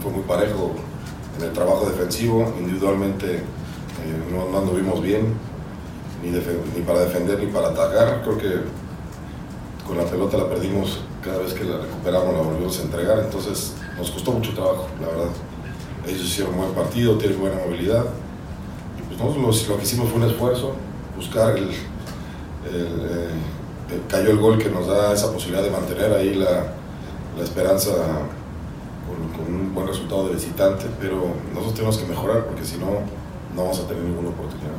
fue muy parejo en el trabajo defensivo. Individualmente eh, no, no anduvimos bien, ni, para defender ni para atacar. Creo que con la pelota la perdimos cada vez que la recuperamos, la volvimos a entregar. Entonces nos costó mucho trabajo, la verdad. Ellos hicieron un buen partido, tienen buena movilidad. Y pues nosotros lo, que hicimos fue un esfuerzo, buscar el, el, eh, eh, cayó el gol que nos da esa posibilidad de mantener ahí la esperanza con, con un buen resultado de visitante, pero nosotros tenemos que mejorar porque si no, no vamos a tener ninguna oportunidad.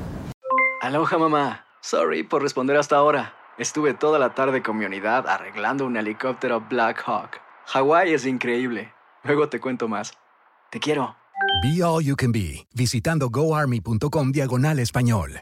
Aloha mamá. Sorry por responder hasta ahora. Estuve toda la tarde con mi unidad arreglando un helicóptero Black Hawk. Hawái es increíble. Luego te cuento más. Te quiero. Be All You Can Be, visitando goarmy.com diagonal español.